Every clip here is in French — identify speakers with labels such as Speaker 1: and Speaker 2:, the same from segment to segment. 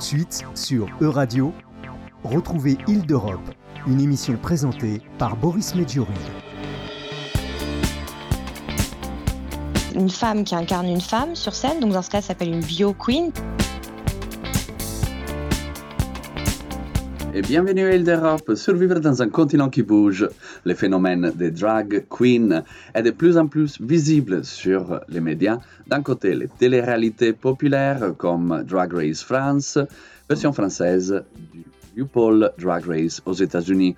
Speaker 1: de suite sur E-Radio, retrouvez Île d'Europe, une émission présentée par Boris Medjouri.
Speaker 2: Une femme qui incarne une femme sur scène, donc dans ce cas, ça s'appelle une bio queen.
Speaker 3: Bienvenue à Île d'Europe, survivre dans un continent qui bouge. Le phénomène des drag queens est de plus en plus visible sur les médias. D'un côté, les téléréalités populaires comme Drag Race France, version française du RuPaul Drag Race aux États-Unis.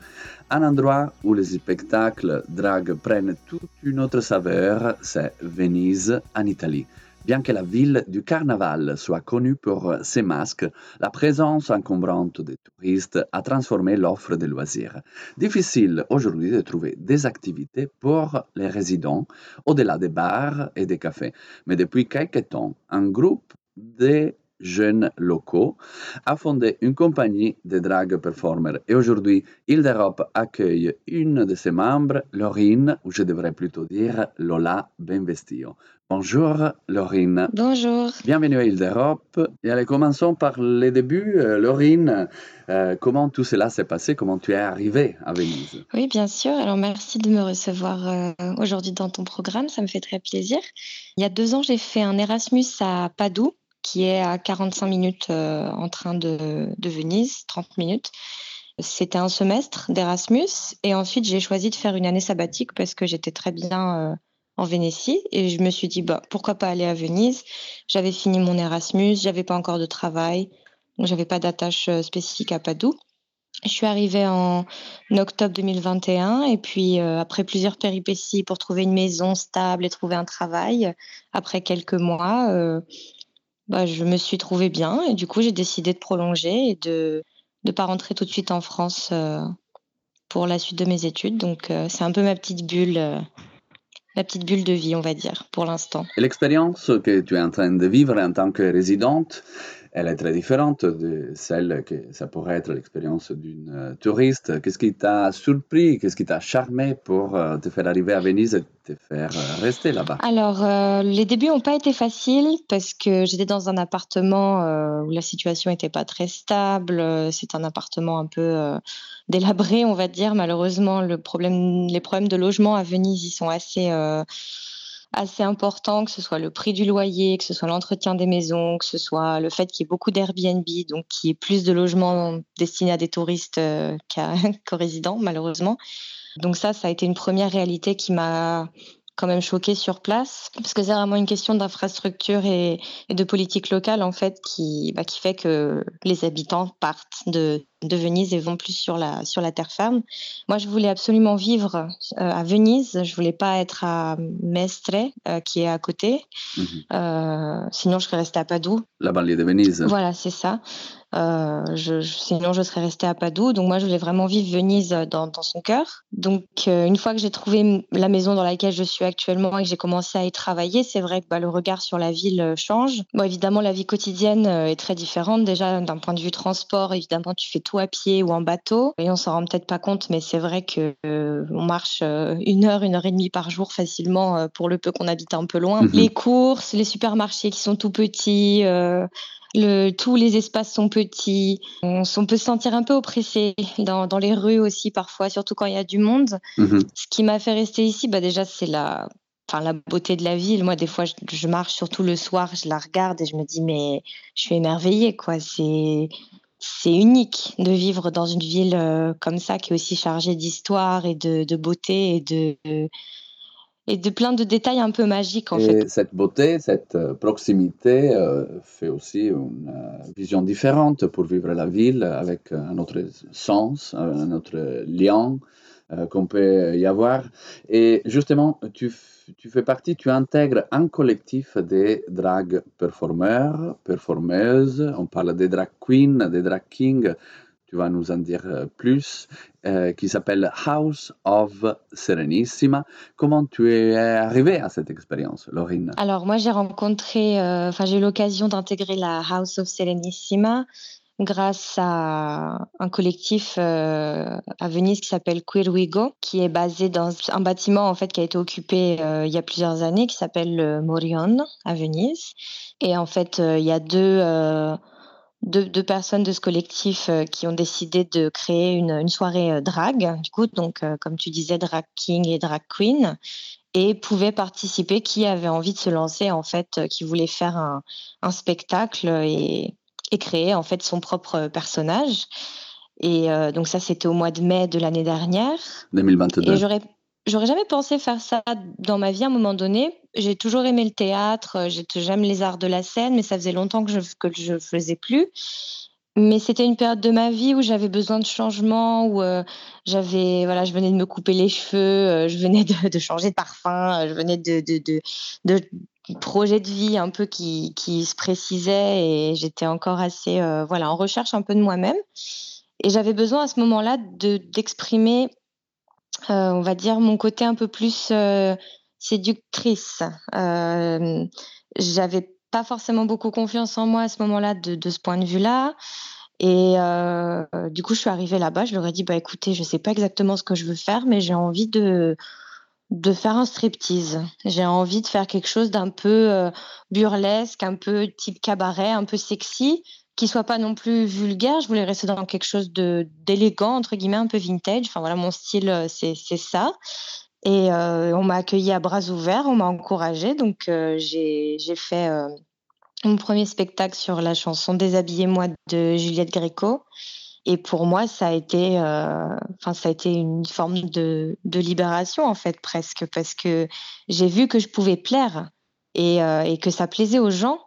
Speaker 3: Un endroit où les spectacles drag prennent toute une autre saveur, c'est Venise en Italie. Bien que la ville du carnaval soit connue pour ses masques, la présence encombrante des touristes a transformé l'offre de loisirs. Difficile aujourd'hui de trouver des activités pour les résidents au-delà des bars et des cafés. Mais depuis quelques temps, un groupe de jeunes locaux, a fondé une compagnie de drag performers. Et aujourd'hui, Île d'Europe accueille une de ses membres, Laurine, ou je devrais plutôt dire Lola Benvestio. Bonjour Laurine.
Speaker 2: Bonjour.
Speaker 3: Bienvenue à Île d'Europe. Et allez, commençons par les débuts. Euh, Laurine, euh, comment tout cela s'est passé? Comment tu es arrivée à Venise?
Speaker 2: Oui, bien sûr. Alors merci de me recevoir euh, aujourd'hui dans ton programme. Ça me fait très plaisir. Il y a deux ans, j'ai fait un Erasmus à Padoue qui est à 45 minutes euh, en train de, Venise, 30 minutes. C'était un semestre d'Erasmus et ensuite j'ai choisi de faire une année sabbatique parce que j'étais très bien euh, en Vénétie et je me suis dit bah, pourquoi pas aller à Venise? J'avais fini mon Erasmus, j'avais pas encore de travail, donc j'avais pas d'attache euh, spécifique à Padoue. Je suis arrivée en octobre 2021 et puis après plusieurs péripéties pour trouver une maison stable et trouver un travail, après quelques mois, bah, je me suis trouvée bien et du coup, j'ai décidé de prolonger et de ne pas rentrer tout de suite en France euh, pour la suite de mes études. Donc, euh, c'est un peu ma petite bulle. Euh, la petite bulle de vie, on va dire, pour l'instant.
Speaker 3: L'expérience que tu es en train de vivre en tant que résidente, elle est très différente de celle que ça pourrait être l'expérience d'une euh, touriste. Qu'est-ce qui t'a surpris, qu'est-ce qui t'a charmé pour euh, te faire arriver à Venise et te faire euh, rester là-bas?
Speaker 2: Alors, les débuts n'ont pas été faciles parce que j'étais dans un appartement où la situation n'était pas très stable. C'est un appartement un peu délabré, on va dire. Malheureusement, les problèmes de logement à Venise, ils sont assez assez important, que ce soit le prix du loyer, que ce soit l'entretien des maisons, que ce soit le fait qu'il y ait beaucoup d'Airbnb, donc qu'il y ait plus de logements destinés à des touristes euh, qu'aux résidents, malheureusement. Donc ça, ça a été une première réalité qui m'a quand même choquée sur place, parce que c'est vraiment une question d'infrastructure et, de politique locale, en fait, qui, bah, qui fait que les habitants partent de, de Venise et vont plus sur la, sur la terre ferme. Moi, je voulais absolument vivre euh, à Venise. Je voulais pas être à Mestre, euh, qui est à côté. Mhm. Euh, sinon, je serais restée à Padoue.
Speaker 3: La banlieue de Venise.
Speaker 2: Voilà, c'est ça. Je, sinon, je serais restée à Padoue. Donc, moi, je voulais vraiment vivre Venise dans, dans son cœur. Donc, une fois que j'ai trouvé la maison dans laquelle je suis actuellement et que j'ai commencé à y travailler, c'est vrai que bah, le regard sur la ville change. Bon, évidemment, la vie quotidienne est très différente. Déjà, d'un point de vue transport, évidemment, tu fais tout à pied ou en bateau. Et on s'en rend peut-être pas compte, mais c'est vrai que euh, on marche euh, une heure, une heure et demie par jour facilement euh, pour le peu qu'on habite un peu loin. Mhm. Les courses, les supermarchés qui sont tout petits. Le, tous les espaces sont petits. On, peut se sentir un peu oppressé dans, dans, les rues aussi parfois, surtout quand il y a du monde. Mhm. Ce qui m'a fait rester ici, bah déjà, c'est la, enfin, la beauté de la ville. Moi, des fois, je, je, marche surtout le soir, je la regarde et je me dis, mais je suis émerveillée, quoi. C'est c'est unique de vivre dans une ville euh, comme ça qui est aussi chargée d'histoire et de, beauté et de, et de plein de détails un peu magiques en
Speaker 3: et Cette beauté, cette euh, proximité euh, fait aussi une vision différente pour vivre la ville avec un autre sens, un autre lien qu'on peut y avoir. Et justement, tu tu fais partie, tu intègres un collectif de drag performeurs, performeuses. On parle des drag queens, des drag kings. Tu vas nous en dire euh, plus, euh, qui s'appelle House of Serenissima. Comment tu es arrivée à cette expérience, Laurine?
Speaker 2: Alors moi j'ai rencontré, euh, enfin j'ai eu l'occasion d'intégrer la House of Serenissima grâce à un collectif euh, à Venise qui s'appelle Queer We Go, qui est basé dans un bâtiment en fait qui a été occupé euh, il y a plusieurs années, qui s'appelle le Morion à Venise. Et en fait, euh, il y a deux deux, personnes de ce collectif qui ont décidé de créer une, soirée drag, du coup, donc comme tu disais, drag king et drag queen, et pouvaient participer qui avait envie de se lancer, en fait, qui voulait faire un, spectacle. Et, et, créer en fait son propre personnage. Et donc ça, c'était au mois de mai de l'année dernière.
Speaker 3: 2022.
Speaker 2: Et j'aurais J'aurais jamais pensé faire ça dans ma vie à un moment donné. J'ai toujours aimé le théâtre, euh, j'aime les arts de la scène, mais ça faisait longtemps que je que je faisais plus. Mais c'était une période de ma vie où j'avais besoin de changement, où euh, j'avais voilà, je venais de me couper les cheveux, euh, je venais de, de, changer de parfum, je venais de, de, de, de projets de vie un peu qui, qui se précisaient et j'étais encore assez voilà en recherche un peu de moi-même. Et j'avais besoin à ce moment-là de d'exprimer euh, on va dire, mon côté un peu plus euh, séductrice. Euh, j'avais pas forcément beaucoup confiance en moi à ce moment-là de, ce point de vue-là. Et du coup, je suis arrivée là-bas. Je leur ai dit, bah écoutez, je sais pas exactement ce que je veux faire, mais j'ai envie de de faire un striptease. J'ai envie de faire quelque chose d'un peu burlesque, un peu type cabaret, un peu sexy, qui soit pas non plus vulgaire. Je voulais rester dans quelque chose de d'élégant entre guillemets, un peu vintage. Enfin voilà, mon style euh, c'est ça. Et euh, on m'a accueilli à bras ouverts, on m'a encouragé. Donc euh, j'ai j'ai fait mon premier spectacle sur la chanson Déshabillez-moi de Juliette Gréco. Et pour moi, ça a été, enfin, ça a été une forme de, de libération en fait presque, parce que j'ai vu que je pouvais plaire et, et que ça plaisait aux gens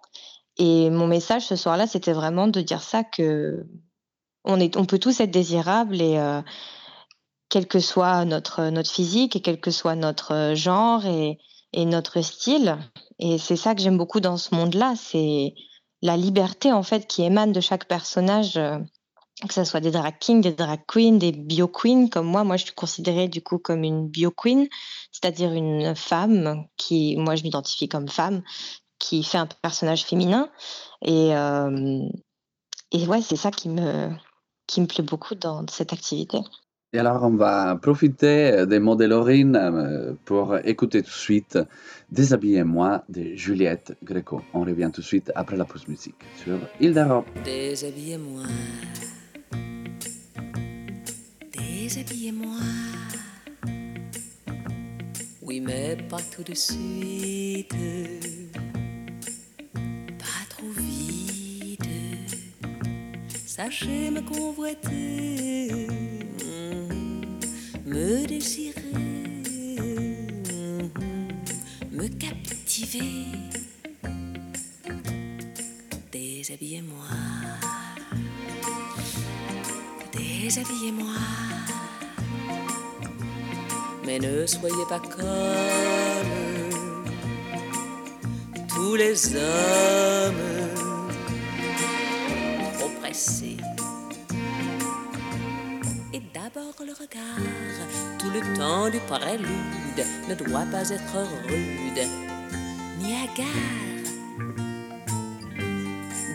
Speaker 2: et mon message ce soir-là, c'était vraiment de dire ça que on, est, on peut tous être désirables et euh, quel que soit notre, notre physique et quel que soit notre genre et, et notre style. Et c'est ça que j'aime beaucoup dans ce monde-là, c'est la liberté en fait qui émane de chaque personnage, euh, que ce soit des drag kings, des drag queens, des bio queens comme moi. Moi, je suis considérée du coup comme une bio queen, c'est-à-dire une femme qui, moi, je m'identifie comme femme, qui fait un personnage féminin. Et, euh, et ouais, c'est ça qui me, qui me plaît beaucoup dans cette activité.
Speaker 3: Et alors, on va profiter des mots de Laurine euh, pour écouter tout de suite Déshabillez-moi de Juliette Gréco. On revient tout de suite après la pause musique sur Île d'Europe.
Speaker 4: Déshabillez-moi. Déshabillez-moi. Oui, mais pas tout de suite. Sachez me convoiter, me désirer, me captiver. Déshabillez-moi, déshabillez-moi. Mais ne soyez pas comme tous les hommes et d'abord le regard, tout le temps du prélude, ne doit pas être rude ni hagard.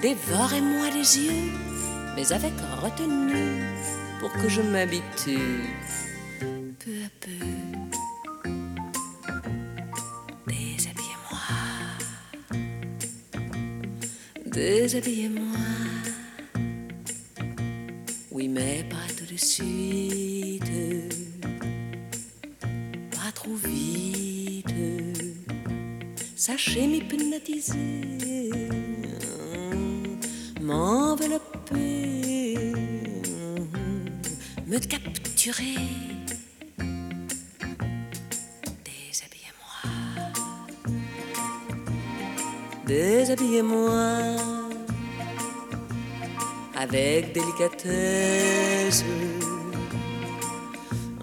Speaker 4: Dévorez-moi les yeux, mais avec retenue, pour que je m'habitue peu à peu. Déshabillez-moi, déshabillez-moi. Oui, mais pas tout de suite, pas trop vite. Sachez m'hypnotiser, Déshabillez-moi, déshabillez-moi. Avec délicatesse,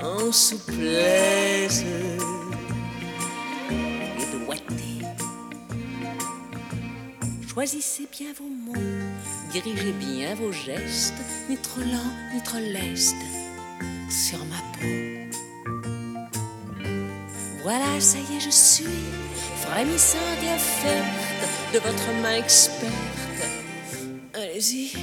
Speaker 4: en souplesse. Et doigté. Choisissez bien vos mots, dirigez bien vos gestes, ni trop lent, ni trop leste, sur ma peau. Voilà, ça y est, je suis frémissante et offerte de votre main experte. Allez-y.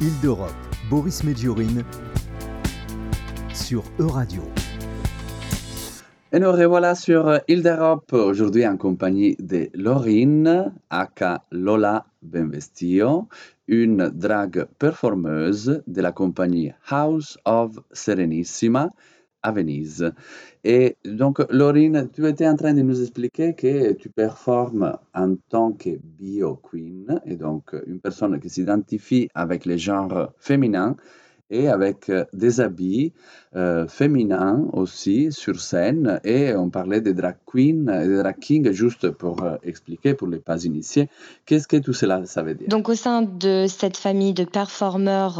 Speaker 1: Île d'Europe, Boris Medjourine sur Euradio.
Speaker 3: Et nous revoilà sur Île d'Europe, aujourd'hui en compagnie de Laurine, aka Lola Benvestio, une drague performeuse de la compagnie House of Serenissima à Venise. Et donc, Laurine, tu étais en train de nous expliquer que tu performes en tant que bio queen, et donc une personne qui s'identifie avec les genres féminins et avec euh, des habits euh, féminins aussi sur scène. Et on parlait des drag queens et des drag kings, juste pour euh, expliquer pour les pas initiés, qu'est-ce que tout cela ça veut dire?
Speaker 2: Donc au sein de cette famille de performeurs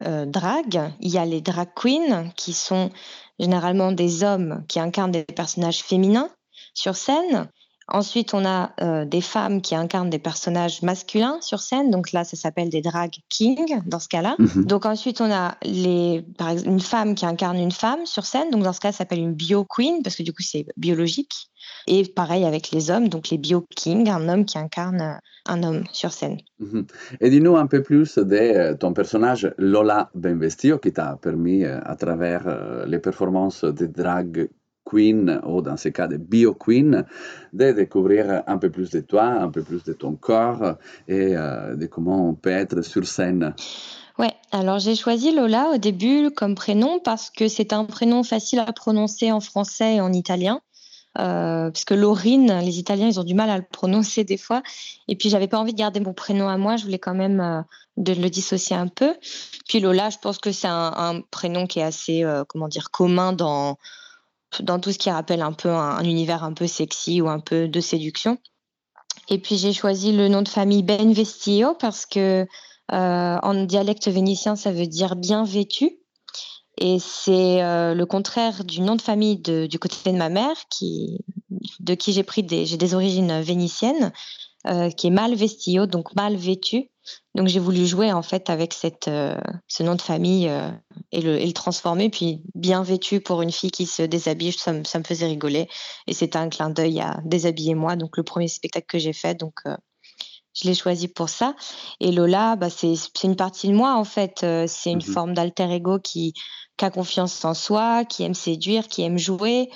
Speaker 2: drag, il y a les drag queens qui sont généralement des hommes qui incarnent des personnages féminins sur scène. Ensuite, on a euh, des femmes qui incarnent des personnages masculins sur scène. Donc là, ça s'appelle des drag kings dans ce cas-là. Mhm. Donc ensuite, on a les, par exemple, une femme qui incarne une femme sur scène. Donc dans ce cas, ça s'appelle une bio queen parce que du coup, c'est biologique. Et pareil avec les hommes, donc les bio kings, un homme qui incarne euh, un homme sur scène.
Speaker 3: Mhm. Et dis-nous un peu plus de euh, ton personnage Lola Benvestio qui t'a permis, à travers les performances de drag queen ou dans ce cas de bio queen, de découvrir un peu plus de toi, un peu plus de ton corps et euh, de comment on peut être sur scène.
Speaker 2: Ouais, alors j'ai choisi Lola au début comme prénom parce que c'est un prénom facile à prononcer en français et en italien. Euh, parce Laurine, les Italiens, ils ont du mal à le prononcer des fois. Et puis, j'avais pas envie de garder mon prénom à moi. Je voulais quand même euh, de le dissocier un peu. Puis Lola, je pense que c'est un, prénom qui est assez, comment dire, commun dans dans tout ce qui rappelle un peu un, univers un peu sexy ou un peu de séduction. Et puis j'ai choisi le nom de famille Benvestio parce que euh, en dialecte vénitien ça veut dire bien vêtu. Et c'est euh, le contraire du nom de famille du côté de ma mère, qui, de qui j'ai pris des, j'ai des origines vénitiennes, euh, qui est mal vestio, donc mal vêtu. Donc j'ai voulu jouer en fait avec cette, euh, ce nom de famille euh, et, le, et, le, transformer. Puis bien vêtu pour une fille qui se déshabille, ça me, ça me faisait rigoler. Et c'était un clin d'œil à déshabiller moi. Donc le premier spectacle que j'ai fait, donc euh, je l'ai choisi pour ça. Et Lola, bah, c'est une partie de moi en fait. c'est une mmh forme d'alter ego qui, qui, a confiance en soi, qui aime séduire, qui aime jouer,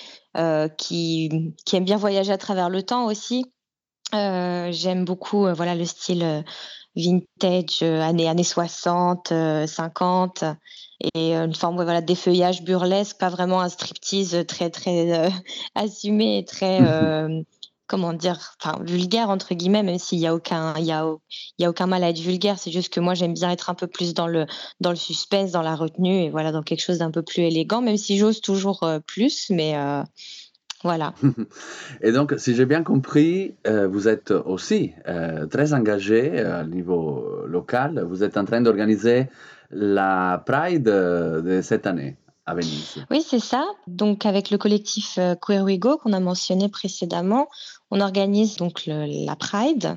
Speaker 2: qui, qui aime bien voyager à travers le temps aussi. J'aime beaucoup voilà le style vintage, euh, années, années 60, 50, euh, et une forme voilà, d'effeuillage burlesque, pas vraiment un striptease très, très euh, assumé et très. comment dire, enfin vulgaire entre guillemets, même s'il y a aucun, il y a, il y a aucun mal à être vulgaire. C'est juste que moi j'aime bien être un peu plus dans le dans le suspense, dans la retenue et voilà dans quelque chose d'un peu plus élégant, même si j'ose toujours plus, mais voilà.
Speaker 3: Et donc, si j'ai bien compris, euh, vous êtes aussi euh, très engagé euh, au niveau local. Vous êtes en train d'organiser la Pride de cette année à Venise.
Speaker 2: Oui, c'est ça. Donc, avec le collectif Queer We Go qu'on a mentionné précédemment, on organise donc la Pride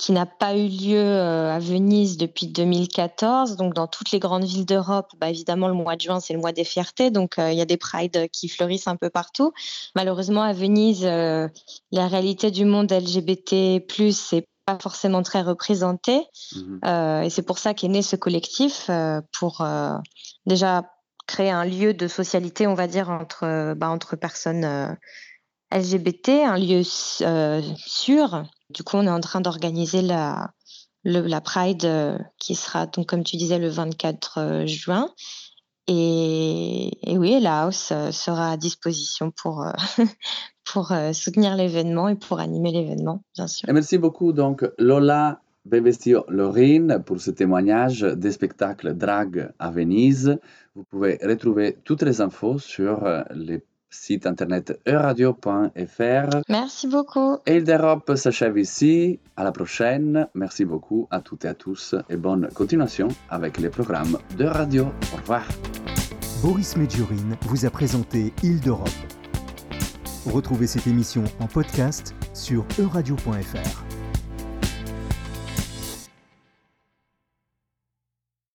Speaker 2: qui n'a pas eu lieu euh, à Venise depuis 2014. Donc, dans toutes les grandes villes d'Europe, bah, évidemment, le mois de juin, c'est le mois des fiertés. Donc, euh, il y a des prides qui fleurissent un peu partout. Malheureusement, à Venise, euh, la réalité du monde LGBT, c'est pas forcément très représenté. Mhm. et c'est pour ça qu'est né ce collectif, pour déjà créer un lieu de socialité, on va dire, entre, bah, entre personnes LGBT, un lieu sûr du coup, on est en train d'organiser la, la Pride euh, qui sera, donc, comme tu disais, le 24 euh, juin. Et, oui, la house euh, sera à disposition pour, pour soutenir l'événement et pour animer l'événement, bien sûr.
Speaker 3: merci beaucoup, donc, Lola Bevestio Lorine, pour ce témoignage des spectacles drag à Venise. Vous pouvez retrouver toutes les infos sur les site internet euradio.fr.
Speaker 2: Merci beaucoup.
Speaker 3: Et d'Europe s'achève ici. À la prochaine. Merci beaucoup à toutes et à tous et bonne continuation avec les programmes de radio. Au revoir.
Speaker 1: Boris Medjurine vous a présenté Île d'Europe. Retrouvez cette émission en podcast sur euradio.fr.